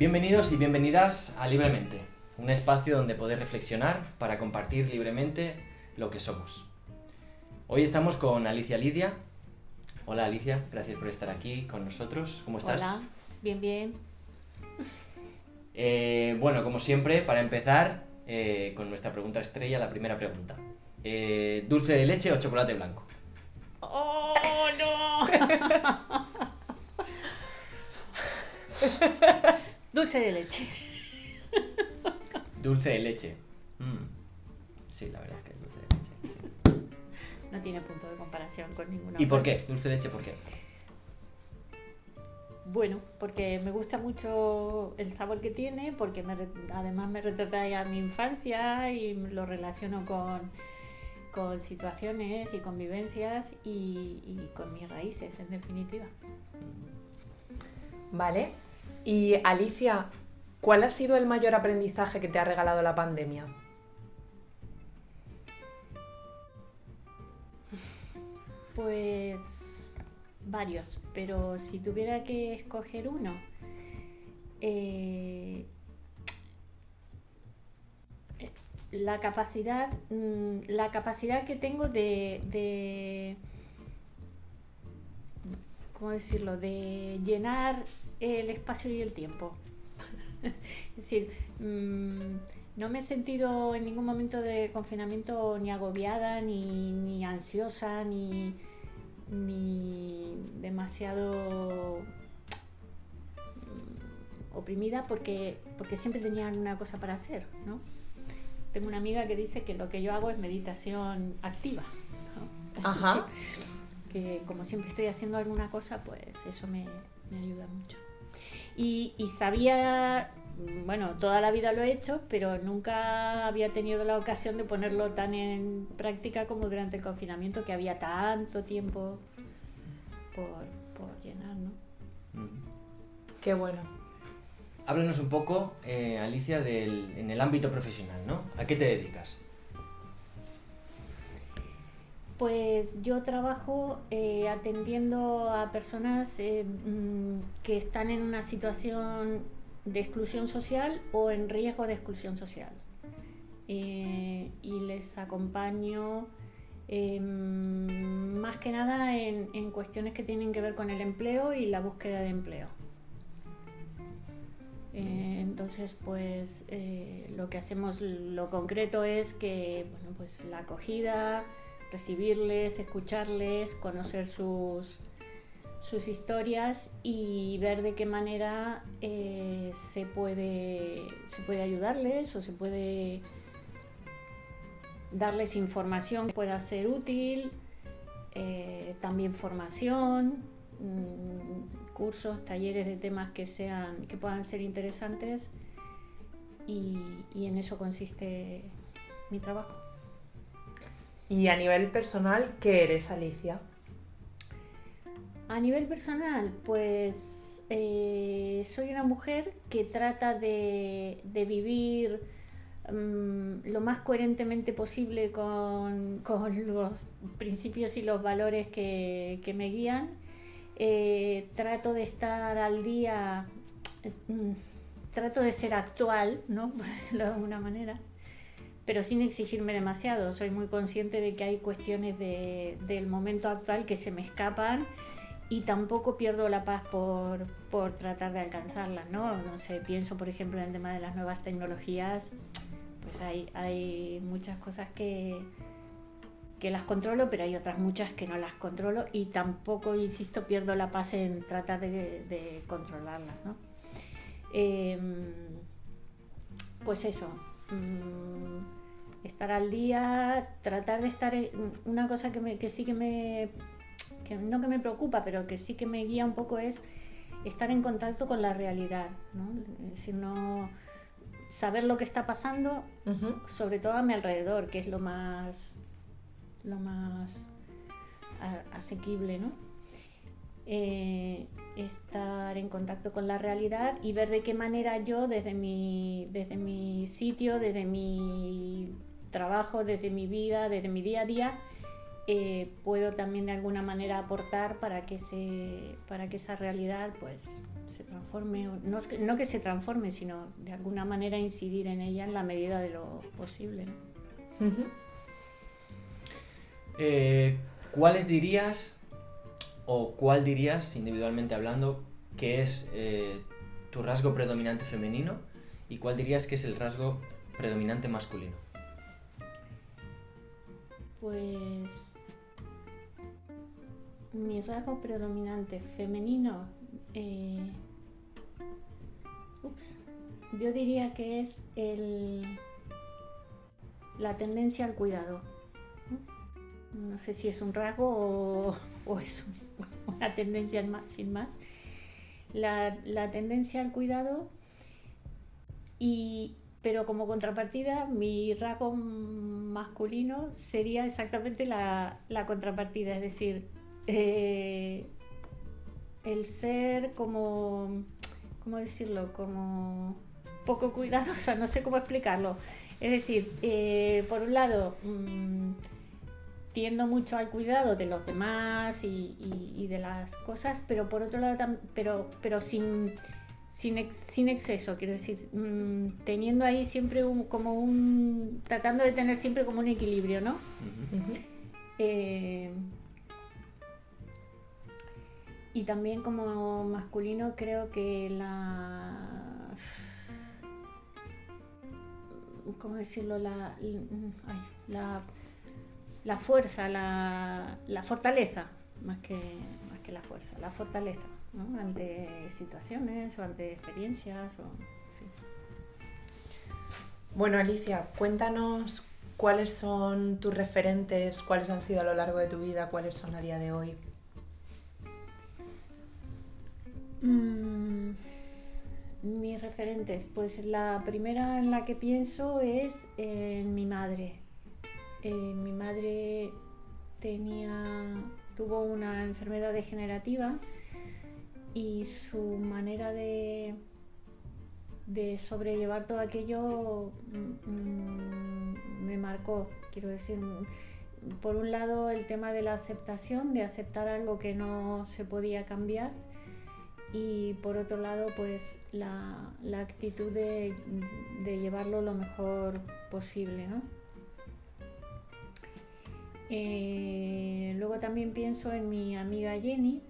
Bienvenidos y bienvenidas a Libremente, un espacio donde poder reflexionar para compartir libremente lo que somos. Hoy estamos con Alicia Lidia. Hola Alicia, gracias por estar aquí con nosotros. ¿Cómo estás? Hola, bien, bien. Eh, bueno, como siempre, para empezar eh, con nuestra pregunta estrella, la primera pregunta. Eh, ¿Dulce de leche o chocolate blanco? ¡Oh, no! Dulce de leche. Dulce de leche. Mm. Sí, la verdad es que es dulce de leche. sí. No tiene punto de comparación con ninguna ¿Y por qué? Dulce de leche, ¿por qué? Bueno, porque me gusta mucho el sabor que tiene, porque me además me retrata ya mi infancia y lo relaciono con, con situaciones y convivencias y, y con mis raíces, en definitiva. Vale. Y Alicia, ¿cuál ha sido el mayor aprendizaje que te ha regalado la pandemia? Pues varios, pero si tuviera que escoger uno, eh, la capacidad, mm, la capacidad que tengo de, de ¿cómo decirlo? de llenar el espacio y el tiempo. es decir, mm, no me he sentido en ningún momento de confinamiento ni agobiada, ni, ni ansiosa, ni, ni demasiado mm, oprimida porque, porque siempre tenía alguna cosa para hacer, ¿no? Tengo una amiga que dice que lo que yo hago es meditación activa. ¿no? Ajá. que como siempre estoy haciendo alguna cosa, pues eso me, me ayuda mucho. Y, y sabía, bueno, toda la vida lo he hecho, pero nunca había tenido la ocasión de ponerlo tan en práctica como durante el confinamiento, que había tanto tiempo por, por llenar, ¿no? Mm. Qué bueno. Háblanos un poco, eh, Alicia, del, en el ámbito profesional, ¿no? ¿A qué te dedicas? Pues yo trabajo eh, atendiendo a personas eh, mm, que están en una situación de exclusión social o en riesgo de exclusión social. Eh, y les acompaño eh, más que nada en, cuestiones que tienen que ver con el empleo y la búsqueda de empleo. Entonces, pues lo que hacemos, lo concreto es que, bueno, pues la acogida, recibirles, escucharles, conocer sus, sus historias y ver de qué manera eh, se, puede, se puede ayudarles o se puede darles información que pueda ser útil, eh, también formación, mm, cursos, talleres de temas que sean, que puedan ser interesantes y, y en eso consiste mi trabajo. Y a nivel personal, ¿qué eres, Alicia? A nivel personal, pues eh, soy una mujer que trata de, vivir mm, lo más coherentemente posible con, los principios y los valores que, que me guían. Eh, trato de estar al día, mm, trato de ser actual, ¿no? Por decirlo de alguna manera pero sin exigirme demasiado. Soy muy consciente de que hay cuestiones de- del momento actual que se me escapan y tampoco pierdo la paz por, por tratar de alcanzarlas, ¿no? No sé, pienso por ejemplo en el tema de las nuevas tecnologías, pues hay, hay muchas cosas que, que las controlo, pero hay otras muchas que no las controlo y tampoco, insisto, pierdo la paz en tratar de, controlarlas, ¿no? Em, pues eso, mm, estar al día, tratar de estar una cosa que, me, que sí que me, que no que me preocupa, pero que sí que me guía un poco es estar en contacto con la realidad, ¿no? Es decir, no saber lo que está pasando, sobre todo a mi alrededor, que es lo más, lo más asequible, ¿no? Eh, en contacto con la realidad y ver de qué manera yo desde mi, desde mi sitio, desde mi trabajo, desde mi vida, desde mi día a día, eh, puedo también de alguna manera aportar para que, se, para que esa realidad pues, se transforme, no, no que se transforme, sino de alguna manera incidir en ella en la medida de lo posible. Eh, ¿Cuáles dirías, o cuál dirías, individualmente hablando, que es eh, tu rasgo predominante femenino y cuál dirías que es el rasgo predominante masculino? Pues mi rasgo predominante femenino, eh, yo diría que es el, la tendencia al cuidado. No sé si es un rasgo o, es una tendencia sin más. La, la tendencia al cuidado y, pero como contrapartida, mi rasgo masculino sería exactamente la, contrapartida, es decir, eh, el ser como, ¿cómo decirlo? Como poco cuidadosa, no sé cómo explicarlo. Es decir, eh, por un lado, mm, tiendo mucho al cuidado de los demás y, de las cosas, pero por otro lado, pero, pero sin sin, exceso, quiero decir, mm, teniendo ahí siempre un, como un, tratando de tener siempre como un equilibrio, ¿no? Eh, y también como masculino creo que la, ¿cómo decirlo? La, la, la fuerza, la, la fortaleza, más que, más que la fuerza, la fortaleza ante situaciones o ante experiencias. O, Bueno, Alicia, cuéntanos cuáles son tus referentes, cuáles han sido a lo largo de tu vida, cuáles son a día de hoy. Mm, mis referentes, pues la primera en la que pienso es en mi madre. Eh, mi madre tenía, tuvo una enfermedad degenerativa y su manera de, de sobrellevar todo aquello mm, mm, me marcó, quiero decir, por un lado el tema de la aceptación, de aceptar algo que no se podía cambiar y por otro lado pues la, actitud de, llevarlo lo mejor posible. Eh, luego también pienso en mi amiga Jenny,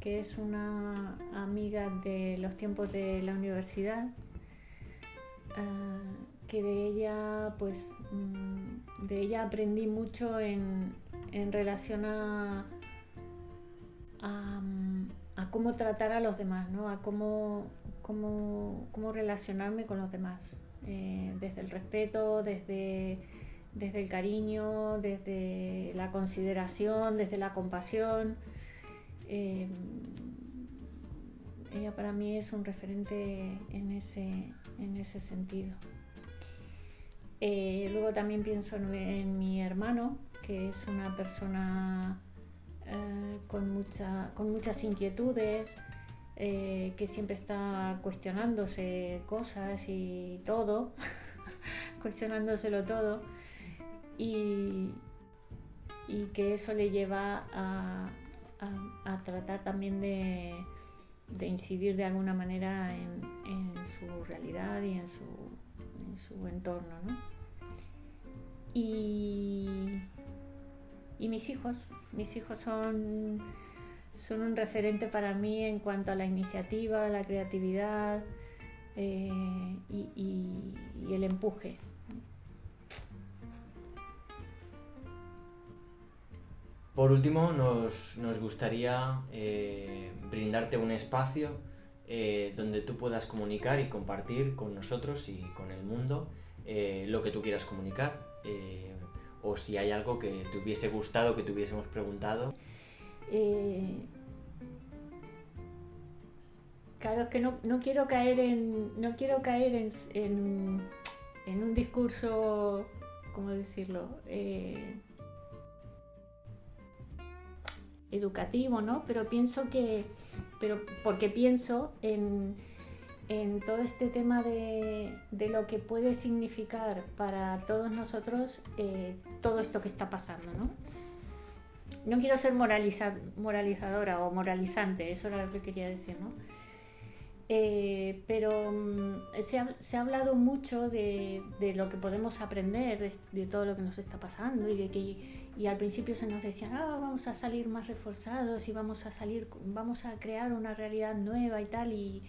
que es una amiga de los tiempos de la universidad, ah, que de ella, pues, mm, de ella aprendí mucho en, relación a, cómo tratar a los demás, ¿no? a cómo, cómo, relacionarme con los demás, eh, desde el respeto, desde, desde el cariño, desde la consideración, desde la compasión. Eh, ella para mí es un referente en ese, en ese sentido. Eh, luego también pienso en, mi hermano, que es una persona eh, con, mucha, con muchas inquietudes, que siempre está cuestionándose cosas y todo, cuestionándoselo todo, y, y que eso le lleva a, a, tratar también de, incidir de alguna manera en, su realidad y en su, entorno. Y, mis hijos, mis hijos son, son un referente para mí en cuanto a la iniciativa, la creatividad eh, y el empuje. Por último, nos, gustaría eh, brindarte un espacio eh, donde tú puedas comunicar y compartir con nosotros y con el mundo eh, lo que tú quieras comunicar o si hay algo que te hubiese gustado, que te hubiésemos preguntado. claro, es que no, quiero caer en, no quiero caer en, en un discurso, ¿cómo decirlo? Educativo, ¿no? Pero pienso que, pero porque pienso en, todo este tema de, lo que puede significar para todos nosotros eh, todo esto que está pasando, ¿no? no quiero ser moraliza, moralizadora o moralizante, eso era lo que quería decir, ¿no? Eh, pero mm, se, ha, se, ha, hablado mucho de, de, lo que podemos aprender, de, todo lo que nos está pasando y de que y al principio se nos decía, ah, vamos a salir más reforzados y vamos a salir, vamos a crear una realidad nueva y tal y,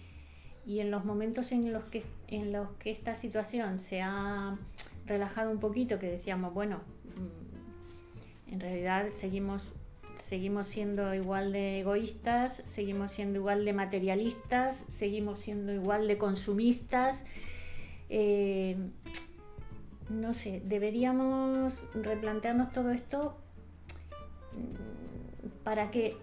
y en los momentos en los que en los que esta situación se ha relajado un poquito, que decíamos, bueno, mm, en realidad seguimos seguimos siendo igual de egoístas, seguimos siendo igual de materialistas, seguimos siendo igual de consumistas. Eh, no sé, deberíamos replantearnos todo esto mm, para que,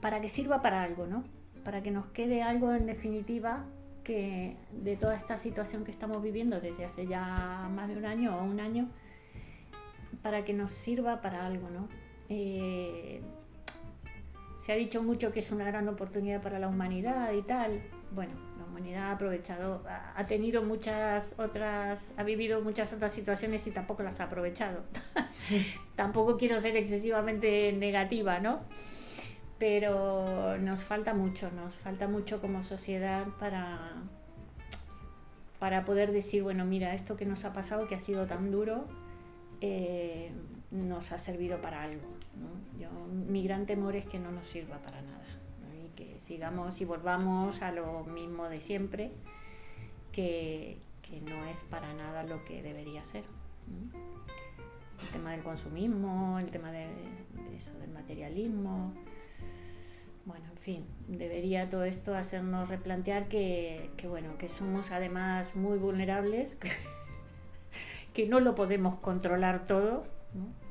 para que sirva para algo, ¿no? Para que nos quede algo en definitiva de toda esta situación que estamos viviendo desde hace ya más de un año o un año, para que nos sirva para algo, ¿no? Eh, se ha dicho mucho que es una gran oportunidad para la humanidad y tal. Bueno, la humanidad ha aprovechado, ha tenido muchas otras, ha vivido muchas otras situaciones y tampoco las ha aprovechado. tampoco quiero ser excesivamente negativa, ¿no? Pero nos falta mucho, nos falta mucho como sociedad para, para poder decir, bueno, mira, esto que nos ha pasado, que ha sido tan duro, eh, nos ha servido para algo. Yo, mi gran temor es que no nos sirva para nada y que sigamos y volvamos a lo mismo de siempre, que, que no es para nada lo que debería ser. El tema del consumismo, el tema de, del materialismo. Bueno, en fin, debería todo esto hacernos replantear que bueno, que somos además muy vulnerables, que no lo podemos controlar todo,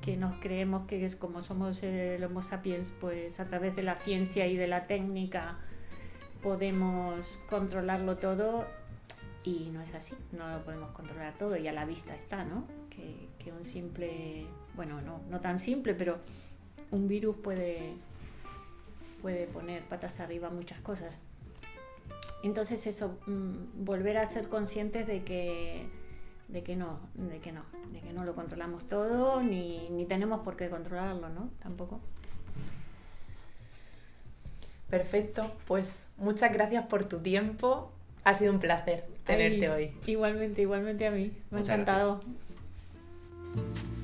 que nos creemos que es como somos el Homo sapiens, pues a través de la ciencia y de la técnica podemos controlarlo todo y no es así, no lo podemos controlar todo y a la vista está, ¿no? Que, que un simple, bueno, no, no tan simple, pero un virus puede, puede poner patas arriba muchas cosas. Entonces eso, mm, volver a ser conscientes de que de que no, de que no, de que no lo controlamos todo, ni, ni tenemos por qué controlarlo, ¿no? Tampoco. Perfecto, pues muchas gracias por tu tiempo. Ha sido un placer tenerte hoy. Igualmente, igualmente a mí. Me ha encantado. Gracias.